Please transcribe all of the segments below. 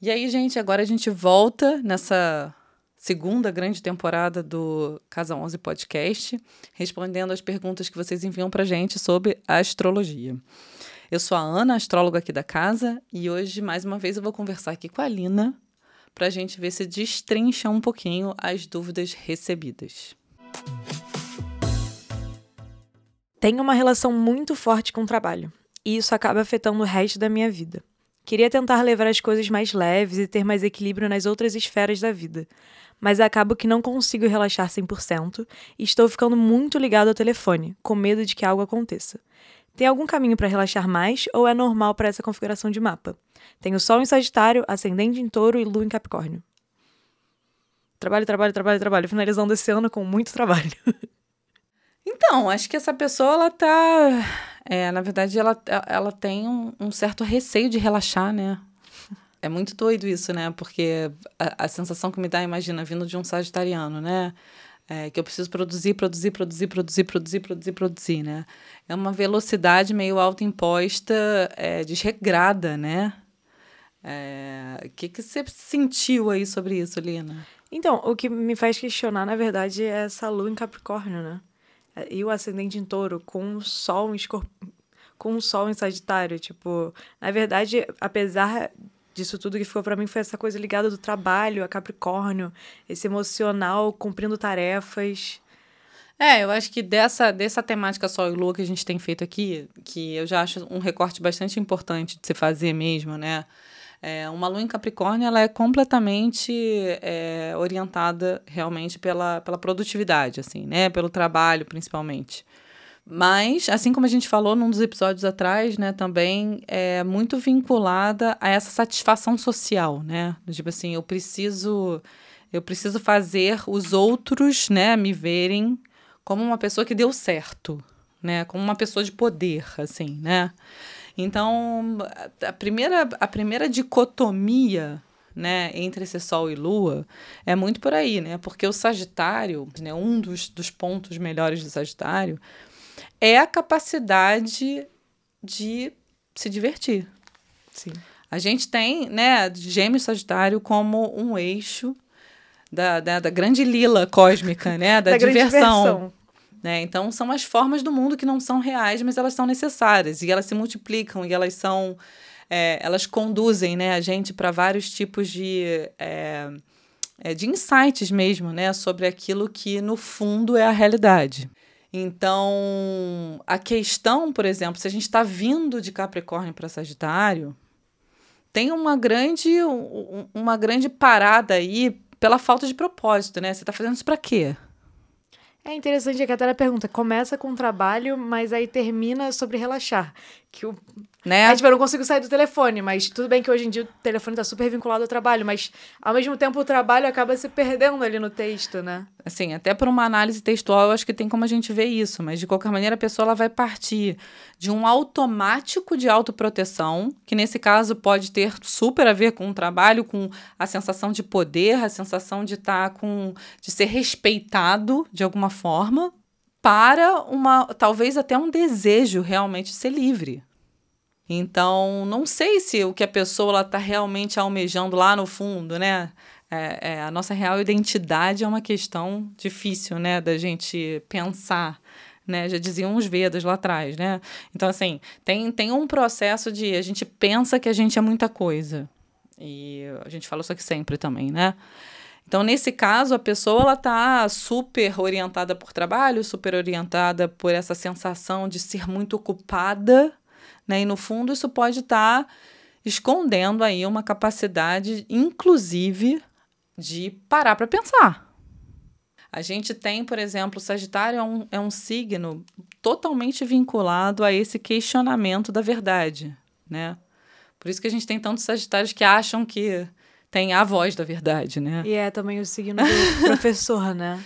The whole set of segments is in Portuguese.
E aí, gente, agora a gente volta nessa segunda grande temporada do Casa 11 Podcast, respondendo as perguntas que vocês enviam pra gente sobre astrologia. Eu sou a Ana, astróloga aqui da casa, e hoje, mais uma vez, eu vou conversar aqui com a Lina para a gente ver se destrincha um pouquinho as dúvidas recebidas. Tenho uma relação muito forte com o trabalho, e isso acaba afetando o resto da minha vida. Queria tentar levar as coisas mais leves e ter mais equilíbrio nas outras esferas da vida, mas acabo que não consigo relaxar 100% e estou ficando muito ligado ao telefone, com medo de que algo aconteça. Tem algum caminho para relaxar mais ou é normal para essa configuração de mapa? Tenho Sol em Sagitário, Ascendente em Touro e Lua em Capricórnio. Trabalho, trabalho, trabalho, trabalho. Finalizando esse ano com muito trabalho. Então, acho que essa pessoa, ela tá. É, na verdade, ela, ela tem um, um, certo receio de relaxar, né? É muito doido isso, né? Porque a, a sensação que me dá, imagina, vindo de um sagitariano, né? É, que eu preciso produzir, produzir, produzir, produzir, produzir, produzir, produzir, né? É uma velocidade meio autoimposta, é, desregrada, né? É, o que, que você sentiu aí sobre isso, Lina? Então, o que me faz questionar, na verdade, é essa lua em Capricórnio, né? E o ascendente em touro com o sol em escorp... com o sol em sagitário, tipo, na verdade, apesar disso tudo que ficou para mim foi essa coisa ligada do trabalho, a Capricórnio, esse emocional cumprindo tarefas. É, eu acho que dessa, dessa temática Sol e Lua que a gente tem feito aqui, que eu já acho um recorte bastante importante de se fazer mesmo, né? É, uma lua em Capricórnio ela é completamente é, orientada realmente pela, pela produtividade, assim, né? Pelo trabalho, principalmente. Mas, assim como a gente falou num dos episódios atrás, né, também é muito vinculada a essa satisfação social, né? Tipo assim, eu preciso eu preciso fazer os outros, né, me verem como uma pessoa que deu certo, né? Como uma pessoa de poder, assim, né? Então, a primeira, a primeira dicotomia né, entre esse Sol e Lua é muito por aí, né? Porque o Sagitário, né, um dos, dos pontos melhores do Sagitário, é a capacidade de se divertir. Sim. A gente tem, né, Gêmeos Sagitário como um eixo da, da, da grande lila cósmica, né, da, da diversão. Né? Então, são as formas do mundo que não são reais, mas elas são necessárias e elas se multiplicam e elas são. É, elas conduzem né, a gente para vários tipos de, é, é, de insights mesmo né, sobre aquilo que, no fundo, é a realidade. Então, a questão, por exemplo, se a gente está vindo de Capricórnio para Sagitário, tem uma grande, uma grande parada aí pela falta de propósito, né? Você está fazendo isso para quê? É interessante que a Tara pergunta, começa com trabalho, mas aí termina sobre relaxar. Que o né? É, tipo, eu não consigo sair do telefone, mas tudo bem que hoje em dia o telefone está super vinculado ao trabalho, mas ao mesmo tempo o trabalho acaba se perdendo ali no texto, né? Assim, até por uma análise textual, eu acho que tem como a gente ver isso, mas de qualquer maneira a pessoa ela vai partir de um automático de autoproteção, que nesse caso pode ter super a ver com o trabalho, com a sensação de poder, a sensação de estar tá com de ser respeitado de alguma forma, para uma talvez até um desejo realmente de ser livre. Então, não sei se o que a pessoa está realmente almejando lá no fundo, né? É, é, a nossa real identidade é uma questão difícil, né, da gente pensar. Né, já diziam os Vedas lá atrás, né? Então, assim, tem, tem um processo de a gente pensa que a gente é muita coisa. E a gente fala isso aqui sempre também, né? Então, nesse caso, a pessoa ela tá super orientada por trabalho, super orientada por essa sensação de ser muito ocupada, né? E no fundo isso pode estar tá escondendo aí uma capacidade, inclusive, de parar para pensar. A gente tem, por exemplo, o Sagitário é um, é um signo totalmente vinculado a esse questionamento da verdade, né? Por isso que a gente tem tantos Sagitários que acham que tem a voz da verdade, né? E é também o signo do professor, né?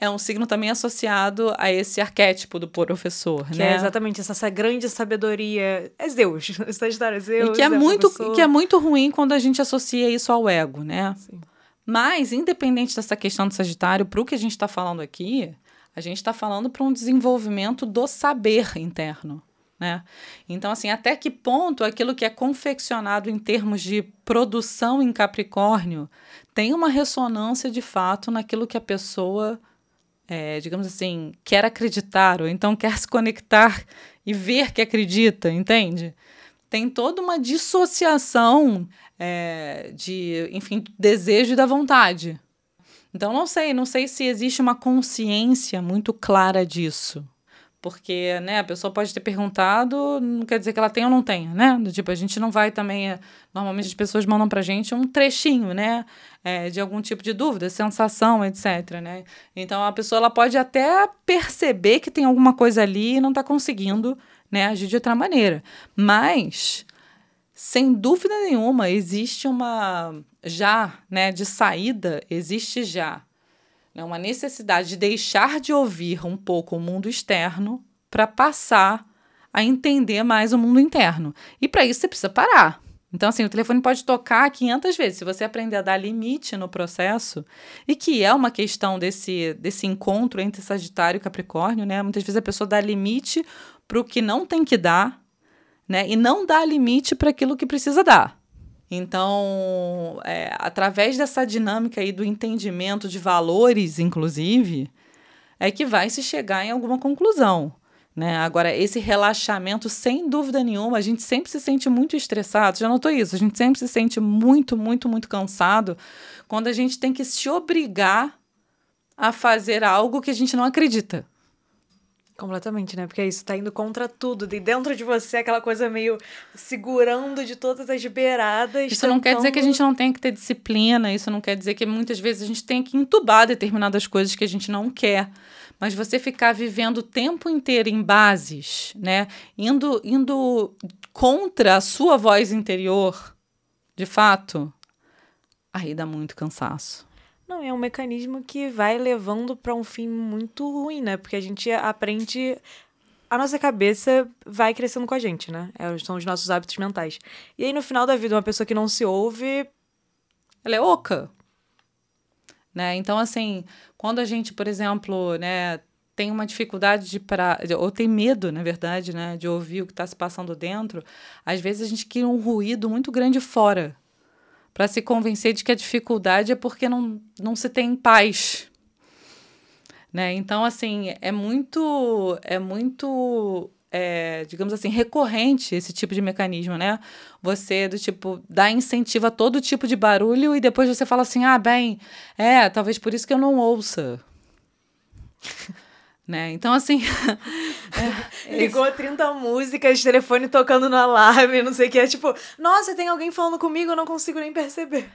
é um signo também associado a esse arquétipo do professor, que né? É exatamente essa, essa grande sabedoria. É Zeus, Sagitário é Zeus. E que é, é muito, que é muito ruim quando a gente associa isso ao ego, né? Sim. Mas, independente dessa questão do Sagitário, para o que a gente está falando aqui, a gente está falando para um desenvolvimento do saber interno. Né? Então, assim, até que ponto aquilo que é confeccionado em termos de produção em Capricórnio tem uma ressonância de fato naquilo que a pessoa, é, digamos assim, quer acreditar, ou então quer se conectar e ver que acredita, entende? Tem toda uma dissociação é, de, enfim, desejo e da vontade. Então, não sei, não sei se existe uma consciência muito clara disso. Porque, né, a pessoa pode ter perguntado, não quer dizer que ela tem ou não tem, né? Tipo, a gente não vai também. Eh, normalmente as pessoas mandam pra gente um trechinho, né? É, de algum tipo de dúvida, sensação, etc. Né? Então a pessoa ela pode até perceber que tem alguma coisa ali e não está conseguindo né, agir de outra maneira. Mas, sem dúvida nenhuma, existe uma. Já, né, de saída, existe já né, uma necessidade de deixar de ouvir um pouco o mundo externo para passar a entender mais o mundo interno. E para isso você precisa parar. Então, assim, o telefone pode tocar 500 vezes. Se você aprender a dar limite no processo, e que é uma questão desse, desse encontro entre Sagitário e Capricórnio, né? Muitas vezes a pessoa dá limite para o que não tem que dar, né? E não dá limite para aquilo que precisa dar. Então, é, através dessa dinâmica aí do entendimento de valores, inclusive, é que vai se chegar em alguma conclusão. Né? Agora, esse relaxamento, sem dúvida nenhuma, a gente sempre se sente muito estressado. Já notou isso? A gente sempre se sente muito, muito, muito cansado quando a gente tem que se obrigar a fazer algo que a gente não acredita. Completamente, né? Porque isso tá indo contra tudo. De dentro de você, aquela coisa meio segurando de todas as beiradas. Isso tentando... não quer dizer que a gente não tenha que ter disciplina. Isso não quer dizer que muitas vezes a gente tem que entubar determinadas coisas que a gente não quer. Mas você ficar vivendo o tempo inteiro em bases, né? Indo, indo contra a sua voz interior, de fato, aí dá muito cansaço. Não, é um mecanismo que vai levando para um fim muito ruim, né? Porque a gente aprende. A nossa cabeça vai crescendo com a gente, né? É, são os nossos hábitos mentais. E aí, no final da vida, uma pessoa que não se ouve. Ela é oca. Né? Então, assim, quando a gente, por exemplo, né, tem uma dificuldade de ou tem medo, na verdade, né, de ouvir o que está se passando dentro, às vezes a gente cria um ruído muito grande fora para se convencer de que a dificuldade é porque não, não se tem paz. Né? Então, assim, é muito, é muito é, digamos assim, recorrente esse tipo de mecanismo, né? Você, do tipo, dá incentivo a todo tipo de barulho e depois você fala assim, ah, bem, é, talvez por isso que eu não ouça. Né? Então, assim. é, Ligou 30 músicas, telefone tocando no alarme, não sei o que. É tipo, nossa, tem alguém falando comigo, eu não consigo nem perceber.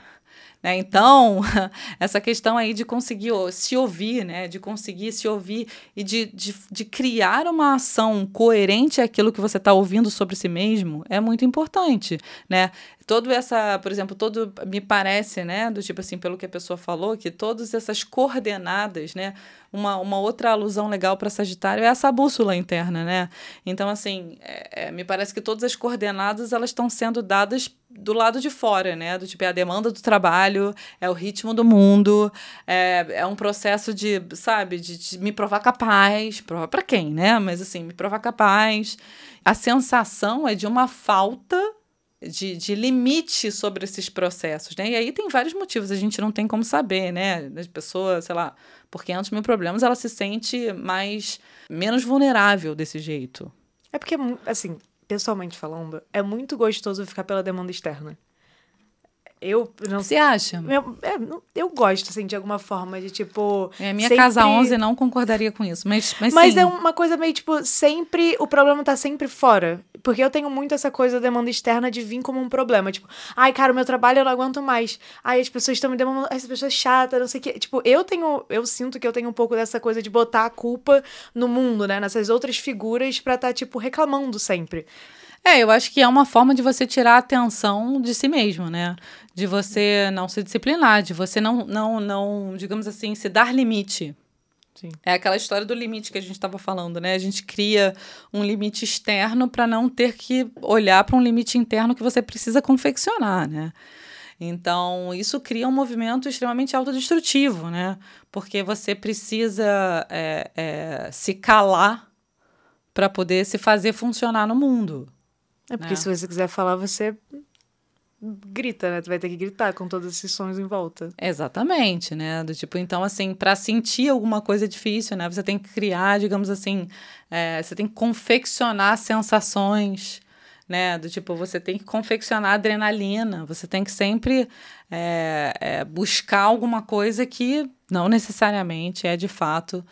Né? Então, essa questão aí de conseguir se ouvir, né? de conseguir se ouvir e de, de, de criar uma ação coerente àquilo que você está ouvindo sobre si mesmo é muito importante. Né? todo essa, por exemplo, todo me parece, né, do tipo assim, pelo que a pessoa falou, que todas essas coordenadas, né, uma, uma outra alusão legal para Sagitário é essa bússola interna, né? Então, assim, é, é, me parece que todas as coordenadas elas estão sendo dadas do lado de fora, né? Do tipo, é a demanda do trabalho, é o ritmo do mundo, é, é um processo de, sabe, de, de me provar capaz, provar para quem, né? Mas assim, me provar capaz. A sensação é de uma falta de, de limite sobre esses processos, né? E aí tem vários motivos, a gente não tem como saber, né? A pessoa, sei lá, porque antes mil problemas ela se sente mais menos vulnerável desse jeito. É porque, assim, pessoalmente falando, é muito gostoso ficar pela demanda externa. Eu não Você acha? Eu, é, eu gosto, assim, de alguma forma, de tipo. É, minha sempre... casa 11 não concordaria com isso, mas. Mas, mas sim. é uma coisa meio, tipo, sempre. O problema tá sempre fora. Porque eu tenho muito essa coisa da demanda externa de vir como um problema. Tipo, ai, cara, o meu trabalho eu não aguento mais. Ai, as pessoas estão me demandando. Essa pessoa é chata, não sei o quê. Tipo, eu tenho. Eu sinto que eu tenho um pouco dessa coisa de botar a culpa no mundo, né? Nessas outras figuras pra estar, tá, tipo, reclamando sempre. É, eu acho que é uma forma de você tirar a atenção de si mesmo, né? De você não se disciplinar, de você não, não, não digamos assim, se dar limite. Sim. É aquela história do limite que a gente estava falando, né? A gente cria um limite externo para não ter que olhar para um limite interno que você precisa confeccionar, né? Então, isso cria um movimento extremamente autodestrutivo, né? Porque você precisa é, é, se calar para poder se fazer funcionar no mundo. É porque né? se você quiser falar, você grita, né? Tu vai ter que gritar com todos esses sons em volta. Exatamente, né? Do tipo, então, assim, para sentir alguma coisa difícil, né? Você tem que criar, digamos assim, é, você tem que confeccionar sensações, né? Do tipo, você tem que confeccionar adrenalina, você tem que sempre é, é, buscar alguma coisa que não necessariamente é de fato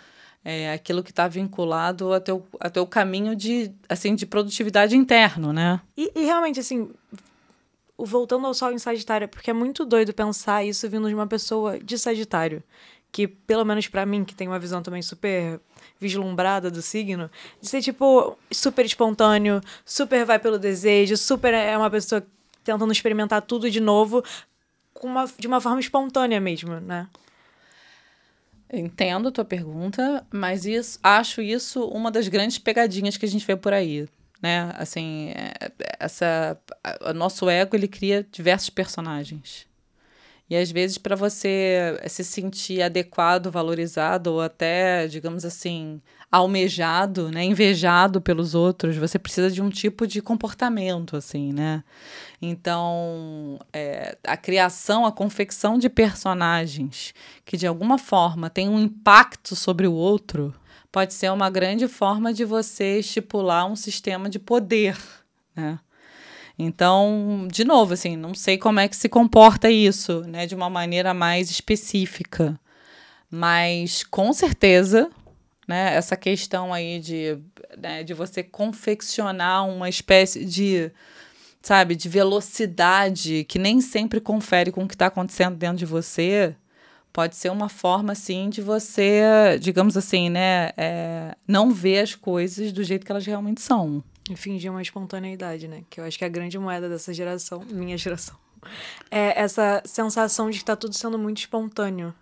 é, aquilo que está vinculado ao teu, ao teu caminho de, assim, de produtividade interno, né? E, e realmente, assim, voltando ao Sol em Sagitário, porque é muito doido pensar isso vindo de uma pessoa de Sagitário. Que, pelo menos para mim, que tem uma visão também super vislumbrada do signo, de ser, tipo, super espontâneo, super vai pelo desejo, super é uma pessoa tentando experimentar tudo de novo, uma, de uma forma espontânea mesmo, né? Entendo a tua pergunta, mas isso, acho isso uma das grandes pegadinhas que a gente vê por aí né? Assim, é, essa, o nosso ego ele cria diversos personagens. E às vezes para você se sentir adequado, valorizado ou até, digamos assim, almejado, né, invejado pelos outros, você precisa de um tipo de comportamento, assim, né? Então, é, a criação, a confecção de personagens que de alguma forma tem um impacto sobre o outro, pode ser uma grande forma de você estipular um sistema de poder, né? Então, de novo, assim, não sei como é que se comporta isso, né, de uma maneira mais específica, mas com certeza, né, essa questão aí de, né, de você confeccionar uma espécie de, sabe, de velocidade que nem sempre confere com o que está acontecendo dentro de você, pode ser uma forma, assim, de você, digamos assim, né, é, não ver as coisas do jeito que elas realmente são. Fingir uma espontaneidade, né? Que eu acho que é a grande moeda dessa geração, minha geração. É essa sensação de que tá tudo sendo muito espontâneo.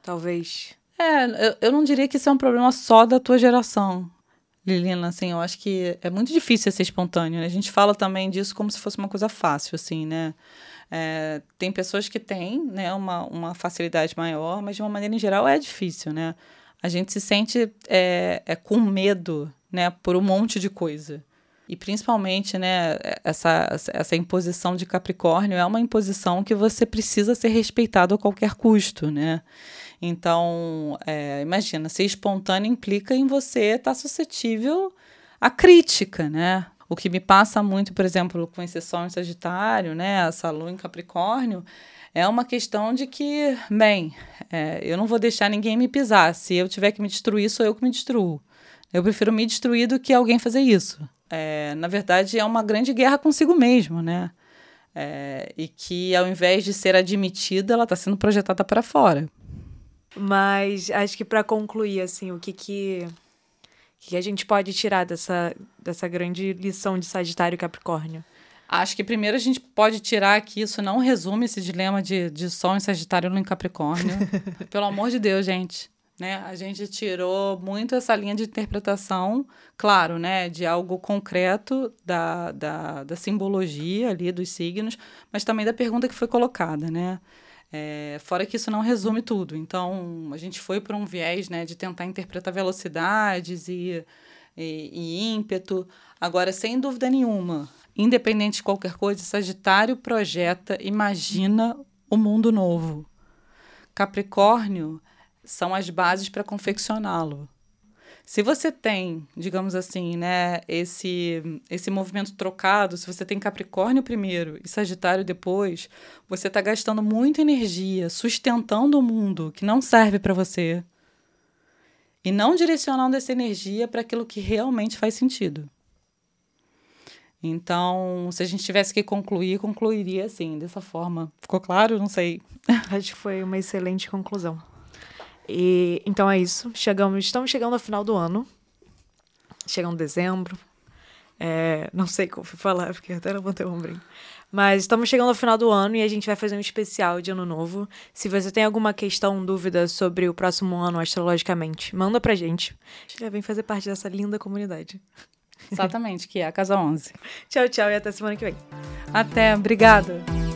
Talvez. É, eu, eu não diria que isso é um problema só da tua geração. Lilina, assim, eu acho que é muito difícil ser espontâneo. Né? A gente fala também disso como se fosse uma coisa fácil, assim, né? É, tem pessoas que têm né, uma, uma facilidade maior, mas de uma maneira em geral é difícil, né? A gente se sente é, é com medo, né, por um monte de coisa. E principalmente, né, essa, essa imposição de Capricórnio é uma imposição que você precisa ser respeitado a qualquer custo, né? Então, é, imagina, ser espontâneo implica em você estar suscetível à crítica, né? O que me passa muito, por exemplo, com esse Sol em Sagitário, né, essa Lua em Capricórnio, é uma questão de que, bem, é, eu não vou deixar ninguém me pisar. Se eu tiver que me destruir, sou eu que me destruo. Eu prefiro me destruir do que alguém fazer isso. É, na verdade, é uma grande guerra consigo mesmo, né? É, e que, ao invés de ser admitida, ela está sendo projetada para fora. Mas acho que para concluir, assim, o que que que a gente pode tirar dessa, dessa grande lição de Sagitário e Capricórnio? Acho que primeiro a gente pode tirar que isso não resume esse dilema de, de Sol em Sagitário e em Capricórnio. Pelo amor de Deus, gente. Né? A gente tirou muito essa linha de interpretação, claro, né? De algo concreto da, da, da simbologia ali dos signos, mas também da pergunta que foi colocada, né? É, fora que isso não resume tudo. Então, a gente foi por um viés né, de tentar interpretar velocidades e, e, e ímpeto. Agora, sem dúvida nenhuma, independente de qualquer coisa, Sagitário projeta, imagina o mundo novo. Capricórnio são as bases para confeccioná-lo. Se você tem, digamos assim, né, esse, esse movimento trocado, se você tem Capricórnio primeiro e Sagitário depois, você está gastando muita energia sustentando o mundo que não serve para você e não direcionando essa energia para aquilo que realmente faz sentido. Então, se a gente tivesse que concluir, concluiria assim, dessa forma. Ficou claro? Não sei. Acho que foi uma excelente conclusão. E então é isso. Chegamos, estamos chegando ao final do ano. Chegando dezembro. É, não sei como falar, porque até levantei o ombrinho. Mas estamos chegando ao final do ano e a gente vai fazer um especial de ano novo. Se você tem alguma questão, dúvida sobre o próximo ano astrologicamente, manda pra gente. Já vem fazer parte dessa linda comunidade. Exatamente, que é a Casa 11. tchau, tchau e até semana que vem. Até, obrigada.